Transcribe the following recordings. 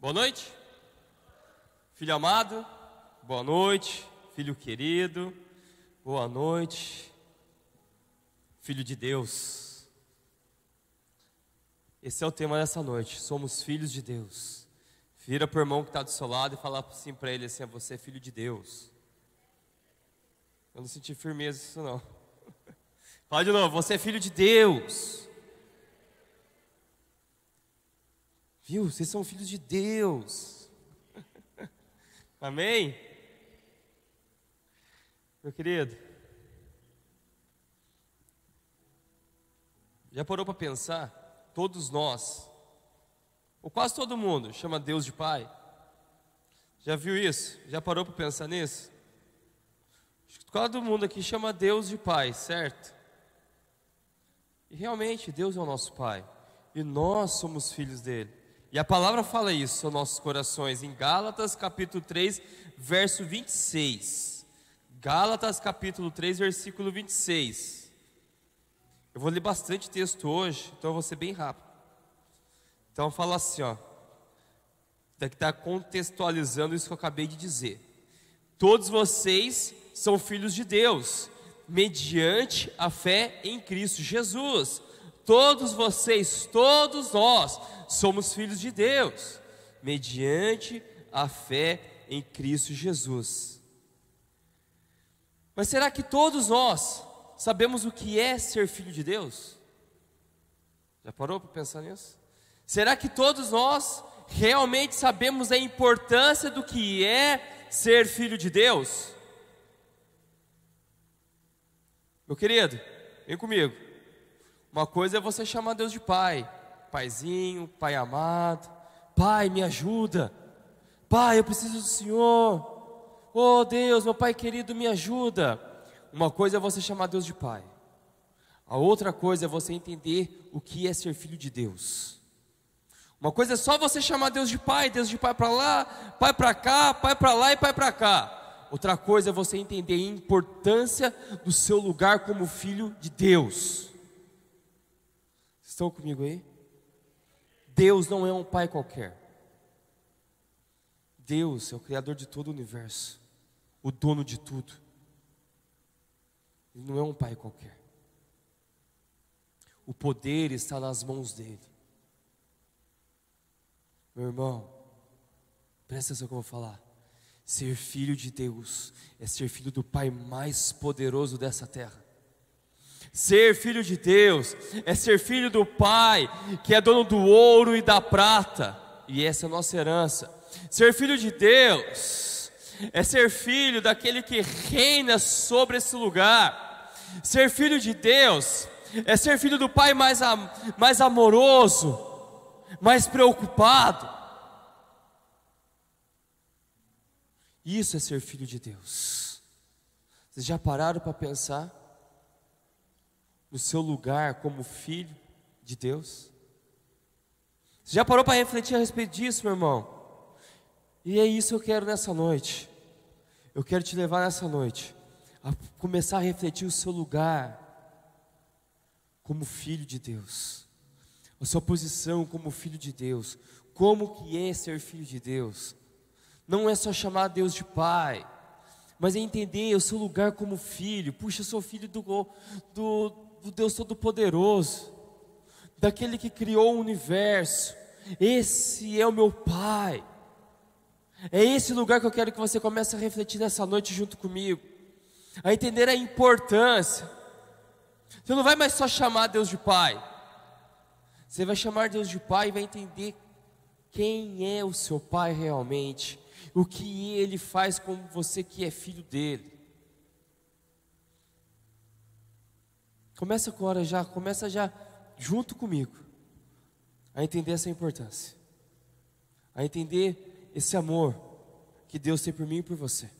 Boa noite. Filho amado, boa noite. Filho querido, boa noite. Filho de Deus. Esse é o tema dessa noite. Somos filhos de Deus. Vira para o irmão que está do seu lado e fala assim para ele assim: Você é filho de Deus. Eu não senti firmeza isso não. Fala de novo, você é filho de Deus. Viu? Vocês são filhos de Deus. Amém? Meu querido, já parou para pensar? Todos nós, ou quase todo mundo, chama Deus de Pai. Já viu isso? Já parou para pensar nisso? Todo mundo aqui chama Deus de Pai, certo? E realmente Deus é o nosso Pai. E nós somos filhos dele. E a palavra fala isso aos nossos corações em Gálatas capítulo 3, verso 26. Gálatas capítulo 3, versículo 26. Eu vou ler bastante texto hoje, então eu vou ser bem rápido. Então fala assim, ó. Daqui está contextualizando isso que eu acabei de dizer. Todos vocês são filhos de Deus, mediante a fé em Cristo Jesus. Todos vocês, todos nós, somos filhos de Deus, mediante a fé em Cristo Jesus. Mas será que todos nós sabemos o que é ser filho de Deus? Já parou para pensar nisso? Será que todos nós realmente sabemos a importância do que é ser filho de Deus? Meu querido, vem comigo. Uma coisa é você chamar Deus de Pai, Paizinho, Pai amado, Pai, me ajuda. Pai, eu preciso do Senhor. Oh Deus, meu Pai querido, me ajuda. Uma coisa é você chamar Deus de Pai. A outra coisa é você entender o que é ser filho de Deus. Uma coisa é só você chamar Deus de Pai, Deus de Pai para lá, Pai para cá, Pai para lá e Pai para cá. Outra coisa é você entender a importância do seu lugar como filho de Deus. Estão comigo aí? Deus não é um pai qualquer. Deus é o Criador de todo o universo, o dono de tudo. Ele não é um pai qualquer. O poder está nas mãos dele. Meu irmão, presta atenção que eu vou falar. Ser filho de Deus é ser filho do Pai mais poderoso dessa terra. Ser filho de Deus é ser filho do Pai, que é dono do ouro e da prata, e essa é a nossa herança. Ser filho de Deus é ser filho daquele que reina sobre esse lugar. Ser filho de Deus é ser filho do Pai mais, mais amoroso, mais preocupado. Isso é ser filho de Deus. Vocês já pararam para pensar? No seu lugar como filho de Deus? Você já parou para refletir a respeito disso, meu irmão? E é isso que eu quero nessa noite. Eu quero te levar nessa noite a começar a refletir o seu lugar como filho de Deus, a sua posição como filho de Deus, como que é ser filho de Deus. Não é só chamar Deus de Pai, mas é entender o seu lugar como filho. Puxa, eu sou filho do, do, do Deus Todo-Poderoso, daquele que criou o universo. Esse é o meu Pai. É esse lugar que eu quero que você comece a refletir nessa noite junto comigo, a entender a importância. Você não vai mais só chamar Deus de Pai, você vai chamar Deus de Pai e vai entender quem é o seu Pai realmente, o que Ele faz com você que é filho dele. Começa agora já, começa já junto comigo a entender essa importância, a entender esse amor que Deus tem por mim e por você.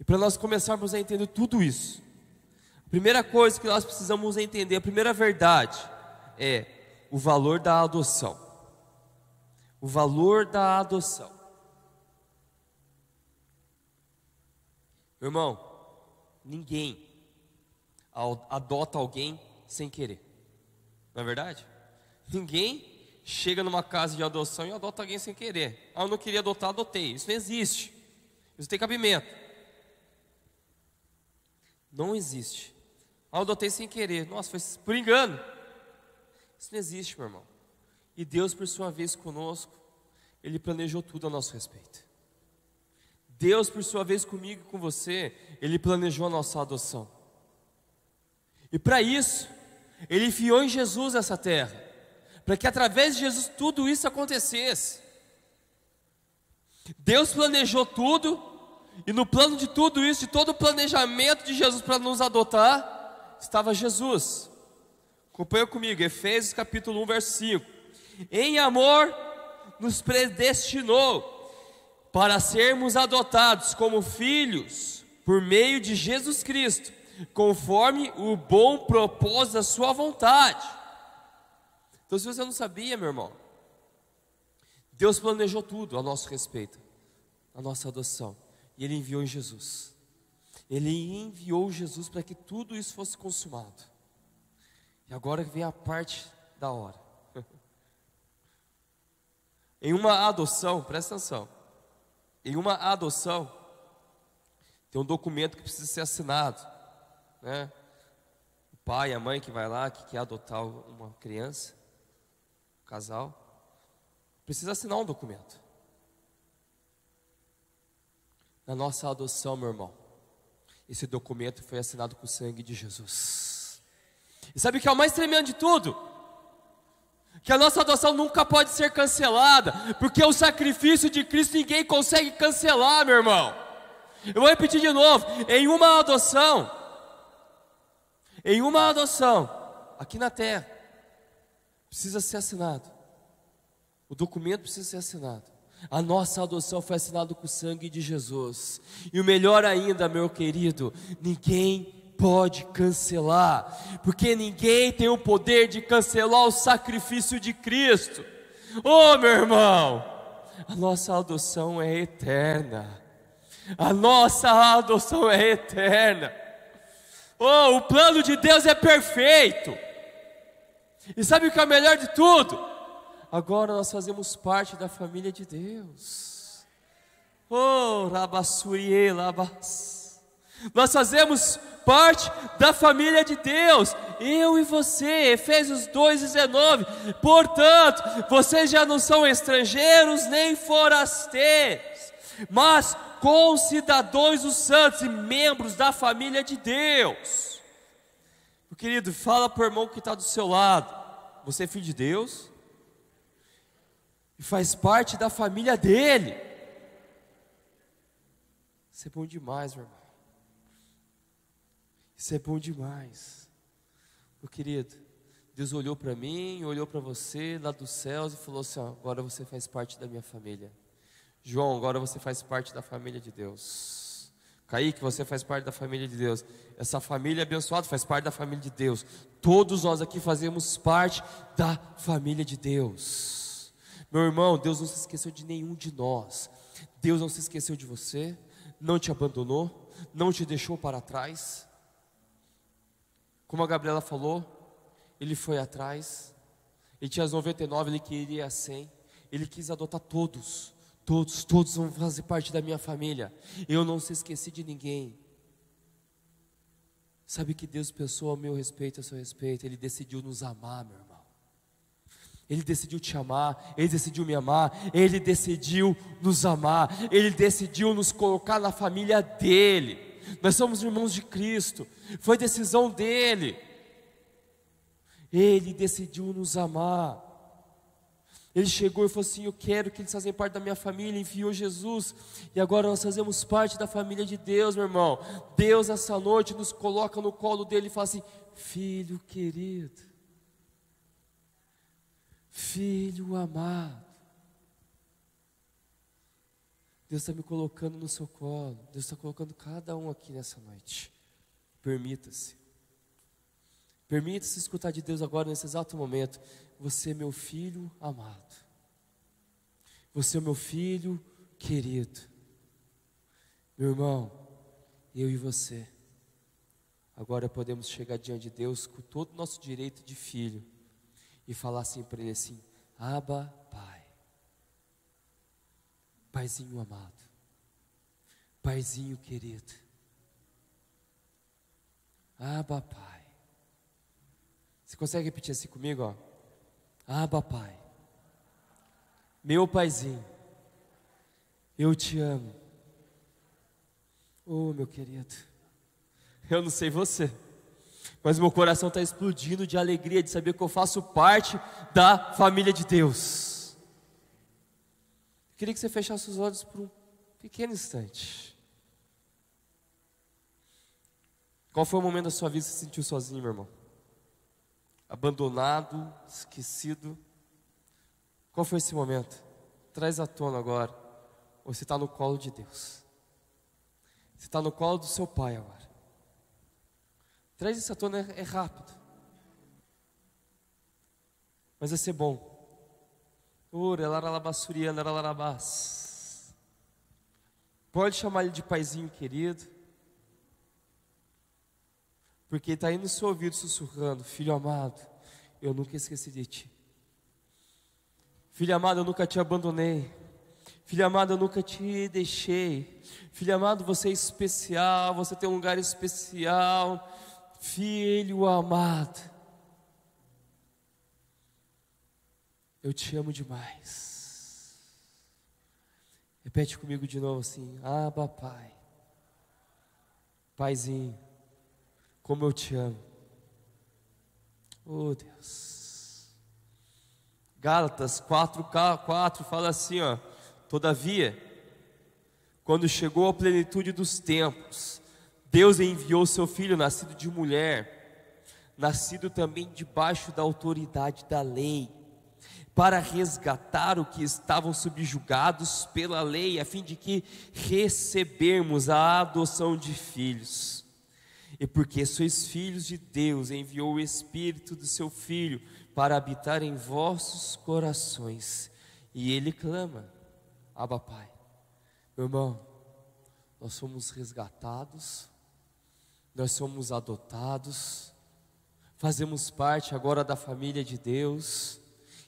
E para nós começarmos a entender tudo isso, a primeira coisa que nós precisamos entender, a primeira verdade é o valor da adoção. O valor da adoção. Irmão, ninguém adota alguém sem querer. Não é verdade? Ninguém chega numa casa de adoção e adota alguém sem querer. Ah, eu não queria adotar, adotei. Isso não existe. Isso tem cabimento. Não existe. Ah, eu adotei sem querer. Nossa, foi por engano. Isso não existe, meu irmão. E Deus, por sua vez, conosco, Ele planejou tudo a nosso respeito. Deus, por sua vez, comigo e com você, Ele planejou a nossa adoção. E para isso, Ele enviou em Jesus essa terra, para que através de Jesus tudo isso acontecesse. Deus planejou tudo, e no plano de tudo isso, de todo o planejamento de Jesus para nos adotar, estava Jesus. Acompanha comigo, Efésios capítulo 1, verso 5. Em amor nos predestinou para sermos adotados como filhos por meio de Jesus Cristo, conforme o bom propósito da Sua vontade. Então, se você não sabia, meu irmão, Deus planejou tudo a nosso respeito, a nossa adoção, e Ele enviou em Jesus. Ele enviou Jesus para que tudo isso fosse consumado. E agora vem a parte da hora. em uma adoção, presta atenção. Em uma adoção, tem um documento que precisa ser assinado, né? O pai, a mãe que vai lá, que quer adotar uma criança, um casal, precisa assinar um documento. Na nossa adoção, meu irmão, esse documento foi assinado com o sangue de Jesus. E sabe o que é o mais tremendo de tudo? que a nossa adoção nunca pode ser cancelada, porque o sacrifício de Cristo ninguém consegue cancelar, meu irmão. Eu vou repetir de novo: em uma adoção, em uma adoção, aqui na terra, precisa ser assinado, o documento precisa ser assinado. A nossa adoção foi assinada com o sangue de Jesus, e o melhor ainda, meu querido, ninguém pode cancelar, porque ninguém tem o poder de cancelar o sacrifício de Cristo. Oh, meu irmão, a nossa adoção é eterna. A nossa adoção é eterna. Oh, o plano de Deus é perfeito. E sabe o que é o melhor de tudo? Agora nós fazemos parte da família de Deus. Oh, Rabassurie, Labas. Nós fazemos parte da família de Deus, eu e você, Efésios 2,19. Portanto, vocês já não são estrangeiros nem forasteiros, mas concidadãos dos santos e membros da família de Deus. Meu querido, fala para o irmão que está do seu lado: você é filho de Deus e faz parte da família dele. Isso é bom demais, meu irmão. Isso é bom demais. Meu querido, Deus olhou para mim, olhou para você lá dos céus e falou assim: ó, agora você faz parte da minha família. João, agora você faz parte da família de Deus. Kaique, você faz parte da família de Deus. Essa família abençoada faz parte da família de Deus. Todos nós aqui fazemos parte da família de Deus. Meu irmão, Deus não se esqueceu de nenhum de nós. Deus não se esqueceu de você, não te abandonou, não te deixou para trás. Como a Gabriela falou, ele foi atrás, ele tinha as 99, ele queria 100, ele quis adotar todos, todos, todos vão fazer parte da minha família. Eu não se esqueci de ninguém. Sabe que Deus pensou ao meu respeito, a seu respeito, Ele decidiu nos amar, meu irmão. Ele decidiu te amar, Ele decidiu me amar, Ele decidiu nos amar, Ele decidiu nos colocar na família dEle. Nós somos irmãos de Cristo, foi decisão dele. Ele decidiu nos amar. Ele chegou e falou assim: Eu quero que eles façam parte da minha família. Enviou Jesus. E agora nós fazemos parte da família de Deus, meu irmão. Deus, essa noite, nos coloca no colo dele e fala assim: Filho querido, filho amado. Deus está me colocando no seu colo. Deus está colocando cada um aqui nessa noite. Permita-se. Permita-se escutar de Deus agora, nesse exato momento. Você é meu filho amado. Você é meu filho querido. Meu irmão, eu e você. Agora podemos chegar diante de Deus com todo o nosso direito de filho e falar assim para Ele assim: Abba, Pai. Paizinho amado. Paizinho querido. Abba, Pai. Você consegue repetir assim comigo, ó? Abba, Pai. Meu paizinho. Eu te amo. Oh, meu querido. Eu não sei você, mas meu coração está explodindo de alegria de saber que eu faço parte da família de Deus. queria que você fechasse os olhos por um pequeno instante. Qual foi o momento da sua vida que você se sentiu sozinho, meu irmão? Abandonado, esquecido. Qual foi esse momento? Traz à tona agora. Você está no colo de Deus? Você está no colo do seu pai agora. Traz isso à tona, é, é rápido. Mas vai ser bom. Pode chamar ele de paizinho querido porque está aí no seu ouvido sussurrando: Filho amado, eu nunca esqueci de ti. Filho amado, eu nunca te abandonei. Filho amado, eu nunca te deixei. Filho amado, você é especial, você tem um lugar especial. Filho amado, eu te amo demais. Repete comigo de novo assim: Aba, Pai. Paizinho como eu te amo. Oh Deus. Gálatas 4, 4 fala assim, ó. Todavia, quando chegou a plenitude dos tempos, Deus enviou seu filho, nascido de mulher, nascido também debaixo da autoridade da lei, para resgatar o que estavam subjugados pela lei, a fim de que recebermos a adoção de filhos. E porque sois filhos de Deus, enviou o Espírito do seu Filho para habitar em vossos corações. E ele clama: Abba, Pai. Meu irmão, nós somos resgatados, nós somos adotados, fazemos parte agora da família de Deus.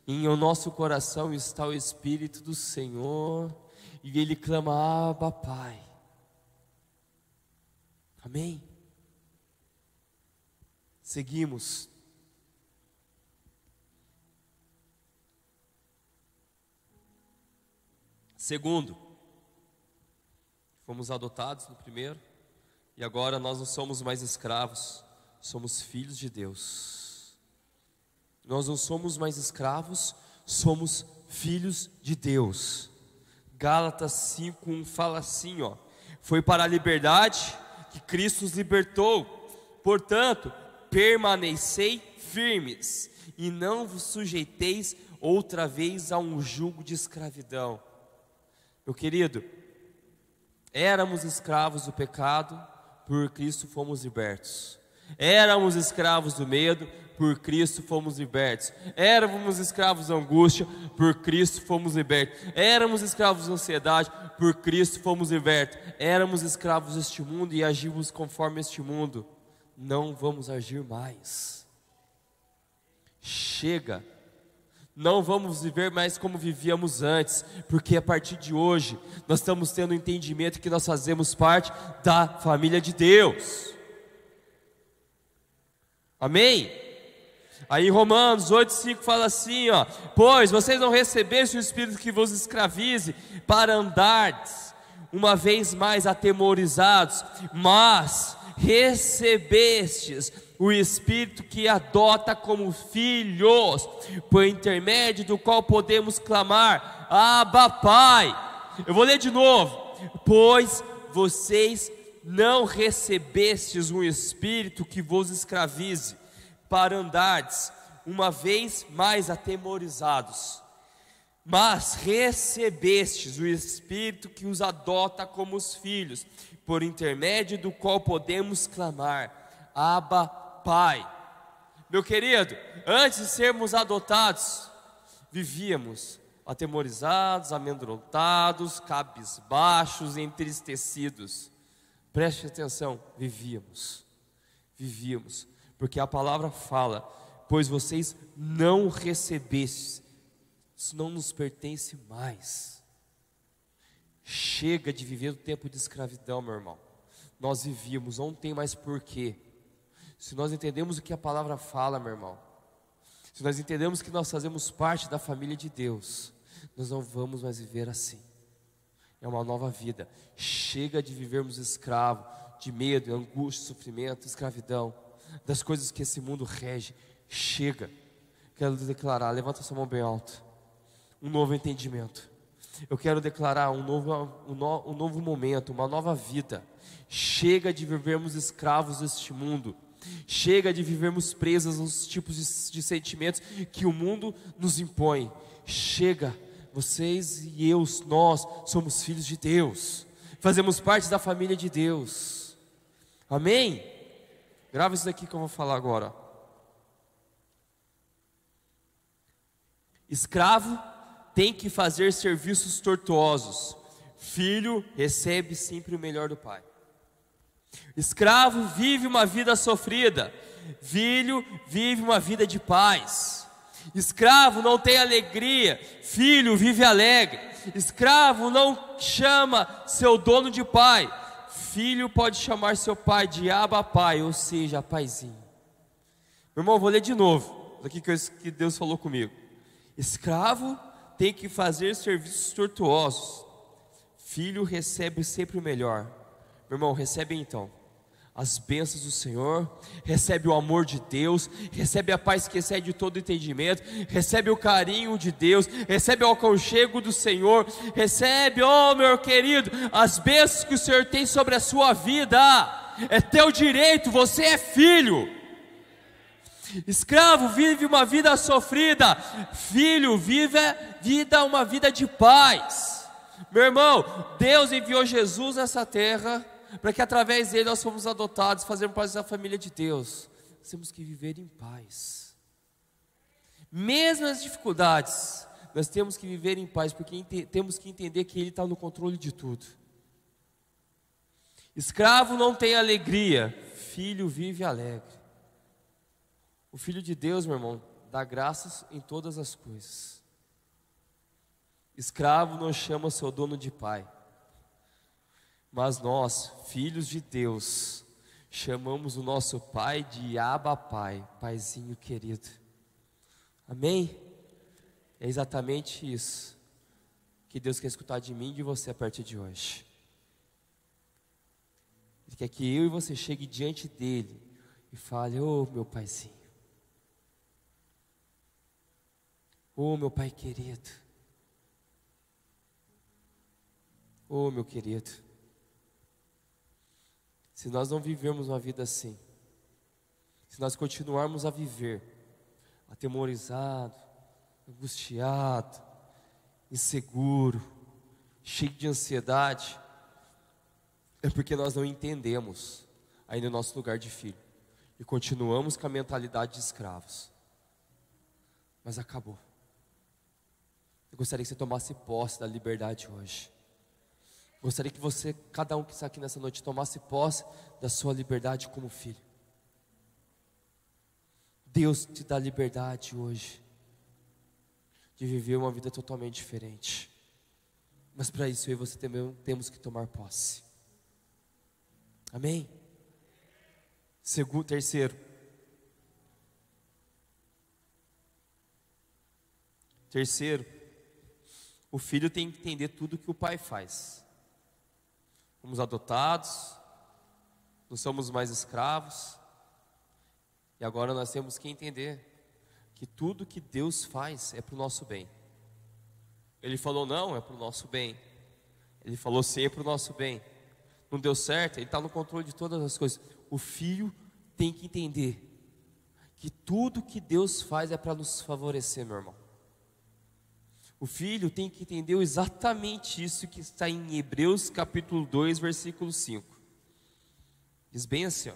Em nosso coração está o Espírito do Senhor, e ele clama: Abba, Pai. Amém? Seguimos. Segundo, fomos adotados no primeiro, e agora nós não somos mais escravos, somos filhos de Deus. Nós não somos mais escravos, somos filhos de Deus. Gálatas 5:1 fala assim, ó: Foi para a liberdade que Cristo os libertou. Portanto, permanecei firmes e não vos sujeiteis outra vez a um jugo de escravidão. Meu querido, éramos escravos do pecado, por Cristo fomos libertos. Éramos escravos do medo, por Cristo fomos libertos. Éramos escravos da angústia, por Cristo fomos libertos. Éramos escravos da ansiedade, por Cristo fomos libertos. Éramos escravos deste mundo e agimos conforme este mundo não vamos agir mais. Chega. Não vamos viver mais como vivíamos antes, porque a partir de hoje nós estamos tendo o um entendimento que nós fazemos parte da família de Deus. Amém? Aí Romanos 8,5 fala assim: ó, pois vocês não recebeste o Espírito que vos escravize para andardes uma vez mais atemorizados, mas recebestes o Espírito que adota como filhos, por intermédio do qual podemos clamar: Abba, Pai. Eu vou ler de novo. Pois vocês não recebestes um espírito que vos escravize, para andardes uma vez mais atemorizados, mas recebestes o espírito que os adota como os filhos por intermédio do qual podemos clamar: Abba, Pai. Meu querido, antes de sermos adotados, vivíamos atemorizados, amedrontados, cabisbaixos, entristecidos. Preste atenção, vivíamos, vivíamos, porque a palavra fala: pois vocês não recebestes Isso não nos pertence mais. Chega de viver o tempo de escravidão, meu irmão. Nós vivíamos, não tem mais porquê. Se nós entendemos o que a palavra fala, meu irmão, se nós entendemos que nós fazemos parte da família de Deus, nós não vamos mais viver assim. É uma nova vida. Chega de vivermos escravo, de medo, angústia, sofrimento, escravidão, das coisas que esse mundo rege. Chega. Quero declarar, levanta sua mão bem alto. Um novo entendimento. Eu quero declarar um novo, um, no, um novo momento, uma nova vida. Chega de vivermos escravos deste mundo. Chega de vivermos presos aos tipos de, de sentimentos que o mundo nos impõe. Chega, vocês e eu, nós somos filhos de Deus, fazemos parte da família de Deus. Amém? Grava isso daqui que eu vou falar agora. Escravo tem que fazer serviços tortuosos. Filho recebe sempre o melhor do pai. Escravo vive uma vida sofrida, filho vive uma vida de paz. Escravo não tem alegria, filho vive alegre. Escravo não chama seu dono de pai, filho pode chamar seu pai de Abba Pai, ou seja, paizinho. Meu irmão, vou ler de novo, daqui que Deus falou comigo. Escravo tem que fazer serviços tortuosos, filho recebe sempre o melhor. Meu irmão, recebe então as bênçãos do Senhor, recebe o amor de Deus, recebe a paz que excede todo entendimento, recebe o carinho de Deus, recebe o aconchego do Senhor, recebe, oh meu querido, as bênçãos que o Senhor tem sobre a sua vida, é teu direito, você é filho. Escravo vive uma vida sofrida, filho vive vida uma vida de paz. Meu irmão, Deus enviou Jesus nessa terra para que através dele nós fomos adotados, fazermos parte da família de Deus. Nós temos que viver em paz. Mesmo as dificuldades, nós temos que viver em paz, porque temos que entender que Ele está no controle de tudo. Escravo não tem alegria, filho vive alegre. O Filho de Deus, meu irmão, dá graças em todas as coisas. Escravo não chama seu dono de pai. Mas nós, filhos de Deus, chamamos o nosso Pai de Abba Pai, Paizinho querido. Amém? É exatamente isso que Deus quer escutar de mim e de você a partir de hoje. Ele quer que eu e você chegue diante dele e fale: Ô oh, meu paizinho, ô oh, meu pai querido, oh, meu querido. Se nós não vivermos uma vida assim, se nós continuarmos a viver atemorizado, angustiado, inseguro, cheio de ansiedade, é porque nós não entendemos ainda o nosso lugar de filho e continuamos com a mentalidade de escravos. Mas acabou. Gostaria que você tomasse posse da liberdade hoje. Gostaria que você, cada um que está aqui nessa noite, tomasse posse da sua liberdade como filho. Deus te dá liberdade hoje de viver uma vida totalmente diferente. Mas para isso eu e você também temos que tomar posse. Amém? Segundo, terceiro. Terceiro, o filho tem que entender tudo que o pai faz fomos adotados, não somos mais escravos, e agora nós temos que entender que tudo que Deus faz é para o nosso bem. Ele falou não, é para o nosso bem. Ele falou sim, é para o nosso bem. Não deu certo, Ele está no controle de todas as coisas. O filho tem que entender que tudo que Deus faz é para nos favorecer, meu irmão. O filho tem que entender exatamente isso que está em Hebreus capítulo 2, versículo 5. Diz bem assim, ó.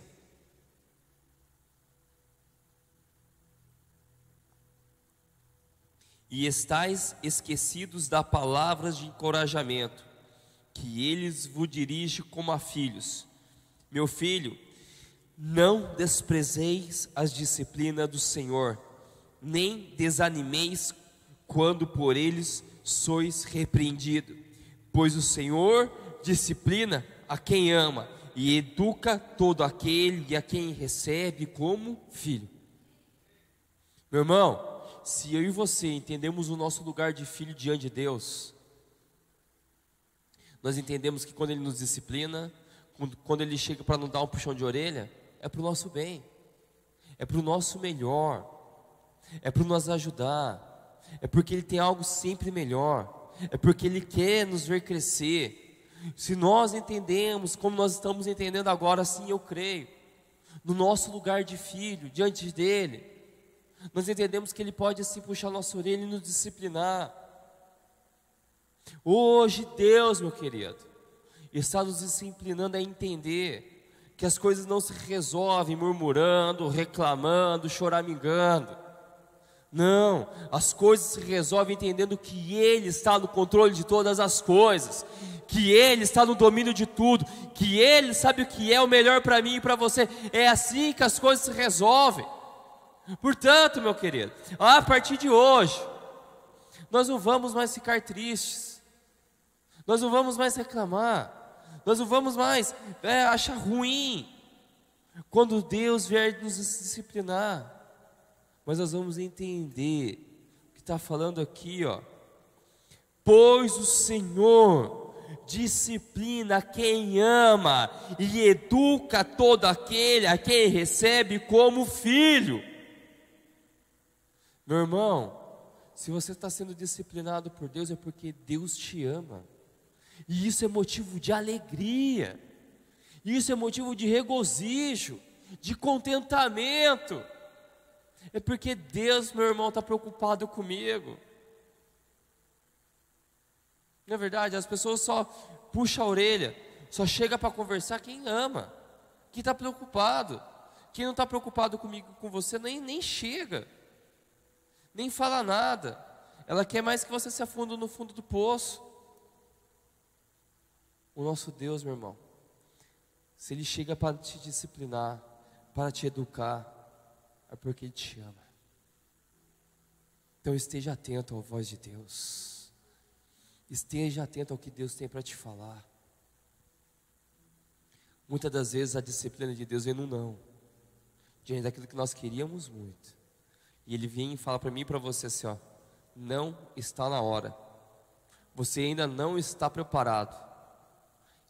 E estáis esquecidos da palavras de encorajamento, que eles vos dirige como a filhos. Meu filho, não desprezeis as disciplinas do Senhor, nem desanimeis quando por eles sois repreendido, pois o Senhor disciplina a quem ama e educa todo aquele a quem recebe como filho. Meu irmão, se eu e você entendemos o nosso lugar de filho diante de Deus, nós entendemos que quando Ele nos disciplina, quando Ele chega para nos dar um puxão de orelha, é para o nosso bem, é para o nosso melhor, é para nos ajudar, é porque Ele tem algo sempre melhor, é porque Ele quer nos ver crescer. Se nós entendemos como nós estamos entendendo agora, sim, eu creio, no nosso lugar de filho, diante dEle, nós entendemos que Ele pode assim puxar nossa orelha e nos disciplinar. Hoje, Deus, meu querido, está nos disciplinando a entender que as coisas não se resolvem murmurando, reclamando, choramingando. Não, as coisas se resolvem entendendo que Ele está no controle de todas as coisas, que Ele está no domínio de tudo, que Ele sabe o que é o melhor para mim e para você. É assim que as coisas se resolvem. Portanto, meu querido, a partir de hoje, nós não vamos mais ficar tristes, nós não vamos mais reclamar, nós não vamos mais é, achar ruim quando Deus vier nos disciplinar mas nós vamos entender o que está falando aqui, ó. Pois o Senhor disciplina quem ama e educa todo aquele a quem recebe como filho. Meu irmão, se você está sendo disciplinado por Deus é porque Deus te ama, e isso é motivo de alegria, isso é motivo de regozijo, de contentamento é porque Deus, meu irmão, está preocupado comigo. Não é verdade? As pessoas só puxam a orelha, só chega para conversar quem ama, quem está preocupado. Quem não está preocupado comigo, com você, nem, nem chega, nem fala nada. Ela quer mais que você se afunda no fundo do poço. O nosso Deus, meu irmão, se Ele chega para te disciplinar, para te educar, é porque Ele te ama. Então esteja atento à voz de Deus. Esteja atento ao que Deus tem para te falar. Muitas das vezes a disciplina de Deus vem no não, diante daquilo que nós queríamos muito. E Ele vem e fala para mim e para você assim: ó, não está na hora, você ainda não está preparado.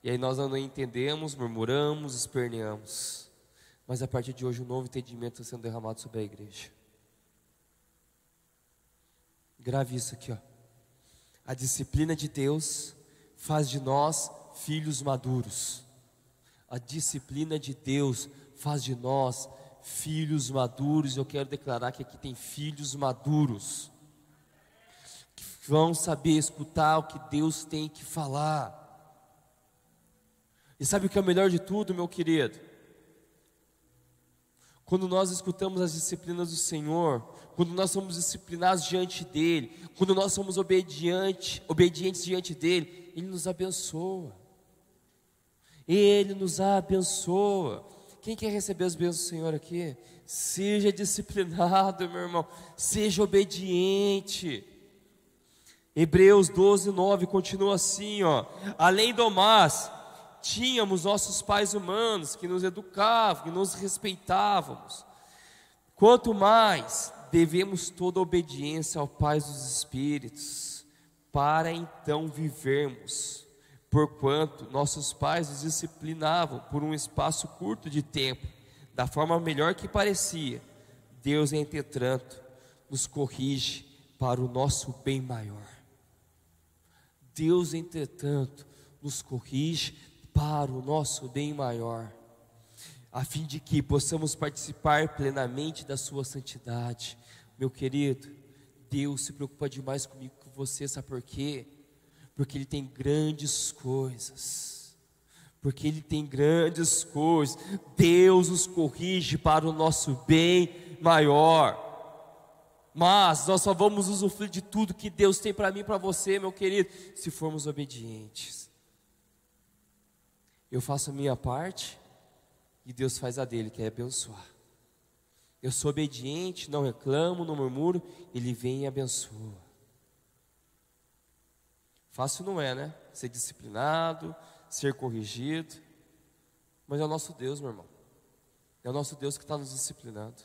E aí nós não entendemos, murmuramos, esperneamos. Mas a partir de hoje, um novo entendimento está sendo derramado sobre a igreja. Grave isso aqui, ó. A disciplina de Deus faz de nós filhos maduros. A disciplina de Deus faz de nós filhos maduros. Eu quero declarar que aqui tem filhos maduros que vão saber escutar o que Deus tem que falar. E sabe o que é o melhor de tudo, meu querido? Quando nós escutamos as disciplinas do Senhor, quando nós somos disciplinados diante dEle, quando nós somos obediente, obedientes diante dEle, Ele nos abençoa. Ele nos abençoa. Quem quer receber as bênçãos do Senhor aqui? Seja disciplinado, meu irmão, seja obediente. Hebreus 12, 9 continua assim: ó, além do mais, tínhamos nossos pais humanos que nos educavam, que nos respeitávamos. Quanto mais devemos toda obediência ao Pai dos Espíritos, para então vivermos, porquanto nossos pais nos disciplinavam por um espaço curto de tempo, da forma melhor que parecia. Deus, entretanto, nos corrige para o nosso bem maior. Deus, entretanto, nos corrige para o nosso bem maior, a fim de que possamos participar plenamente da Sua santidade. Meu querido, Deus se preocupa demais comigo, com você, sabe por quê? Porque Ele tem grandes coisas. Porque Ele tem grandes coisas. Deus os corrige para o nosso bem maior. Mas nós só vamos usufruir de tudo que Deus tem para mim e para você, meu querido, se formos obedientes. Eu faço a minha parte e Deus faz a dele, que é abençoar. Eu sou obediente, não reclamo, não murmuro, Ele vem e abençoa. Fácil não é, né? Ser disciplinado, ser corrigido. Mas é o nosso Deus, meu irmão. É o nosso Deus que está nos disciplinando.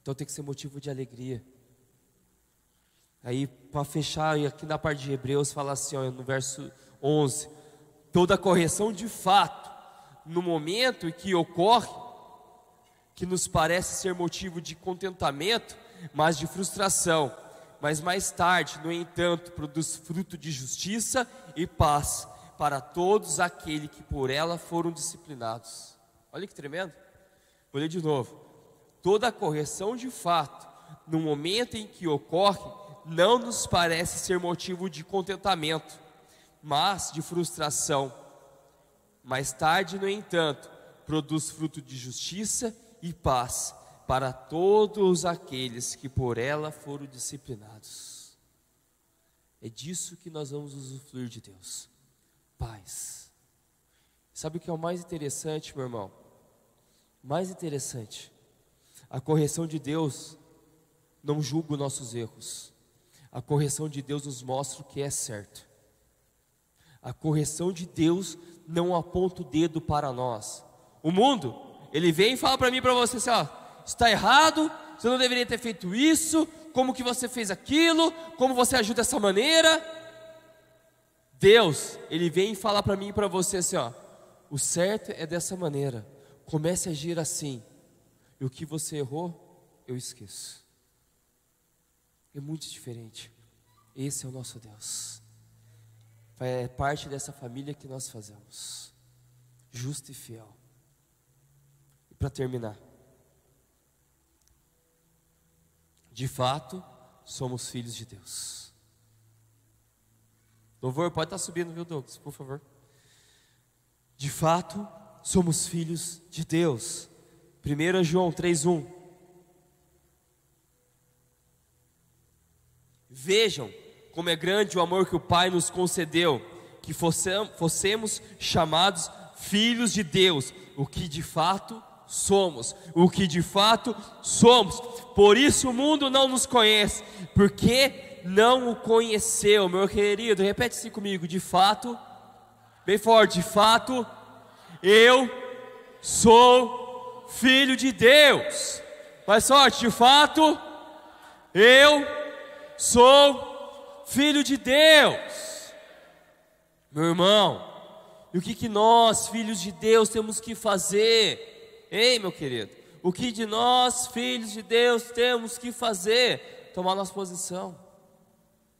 Então tem que ser motivo de alegria. Aí, para fechar, aqui na parte de Hebreus, fala assim, ó, no verso 11: toda correção de fato, no momento em que ocorre, que nos parece ser motivo de contentamento, mas de frustração, mas mais tarde, no entanto, produz fruto de justiça e paz para todos aqueles que por ela foram disciplinados. Olha que tremendo. Vou ler de novo. Toda correção de fato, no momento em que ocorre, não nos parece ser motivo de contentamento, mas de frustração. Mais tarde, no entanto, produz fruto de justiça e paz para todos aqueles que por ela foram disciplinados. É disso que nós vamos usufruir de Deus. Paz. Sabe o que é o mais interessante, meu irmão? Mais interessante. A correção de Deus não julga os nossos erros. A correção de Deus nos mostra o que é certo. A correção de Deus não aponta o dedo para nós. O mundo, ele vem e fala para mim para você assim, ó, está errado, você não deveria ter feito isso, como que você fez aquilo, como você ajuda dessa maneira. Deus, ele vem e fala para mim e para você assim, ó, o certo é dessa maneira. Comece a agir assim. E o que você errou, eu esqueço. É muito diferente. Esse é o nosso Deus. É parte dessa família que nós fazemos. Justo e fiel. E para terminar. De fato, somos filhos de Deus. Louvor, pode estar subindo, viu, Douglas, por favor. De fato, somos filhos de Deus. 1 João 3,1 Vejam como é grande o amor que o Pai nos concedeu, que fossemos chamados filhos de Deus, o que de fato somos, o que de fato somos. Por isso o mundo não nos conhece, porque não o conheceu, meu querido. Repete se comigo, de fato, bem forte, de fato, eu sou filho de Deus. Mais forte, de fato, eu sou filho de Deus. Meu irmão, e o que, que nós, filhos de Deus, temos que fazer? Ei, meu querido, o que de nós, filhos de Deus, temos que fazer? Tomar nossa posição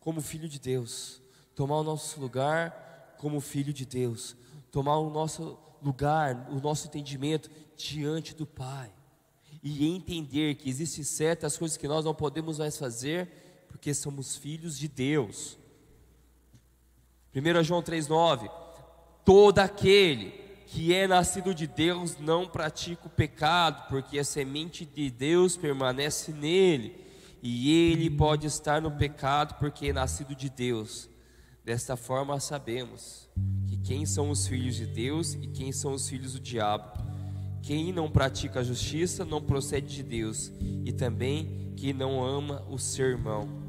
como filho de Deus, tomar o nosso lugar como filho de Deus, tomar o nosso lugar, o nosso entendimento diante do Pai e entender que existem certas coisas que nós não podemos mais fazer porque somos filhos de Deus. 1 João 3,9: Todo aquele que é nascido de Deus não pratica o pecado, porque a semente de Deus permanece nele, e ele pode estar no pecado porque é nascido de Deus. Desta forma sabemos que quem são os filhos de Deus e quem são os filhos do diabo. Quem não pratica a justiça não procede de Deus, e também quem não ama o seu irmão.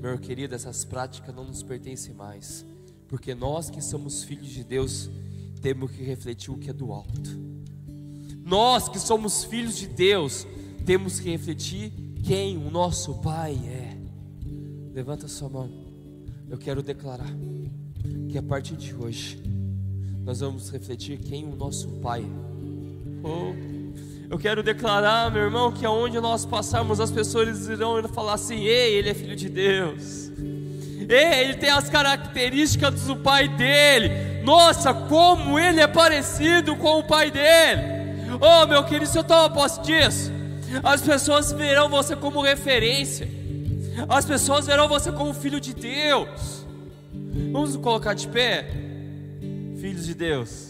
Meu querido, essas práticas não nos pertencem mais, porque nós que somos filhos de Deus temos que refletir o que é do alto. Nós que somos filhos de Deus temos que refletir quem o nosso Pai é. Levanta sua mão. Eu quero declarar que a partir de hoje nós vamos refletir quem o nosso Pai é. Oh. Eu quero declarar, meu irmão, que aonde nós passarmos, as pessoas irão falar assim: ei, ele é filho de Deus. Ei, ele tem as características do pai dele. Nossa, como ele é parecido com o pai dele. Oh, meu querido, se eu toma posse disso, as pessoas verão você como referência. As pessoas verão você como filho de Deus. Vamos colocar de pé, filhos de Deus.